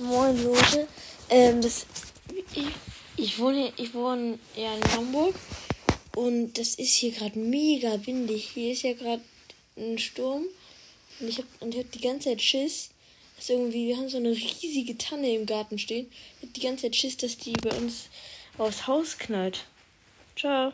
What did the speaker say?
Moin Leute. Ähm, das, ich, ich wohne, ich wohne ja in Hamburg und das ist hier gerade mega windig. Hier ist ja gerade ein Sturm und ich habe und ich hab die ganze Zeit Schiss, dass irgendwie wir haben so eine riesige Tanne im Garten stehen. Ich hab die ganze Zeit Schiss, dass die bei uns aufs Haus knallt. Ciao.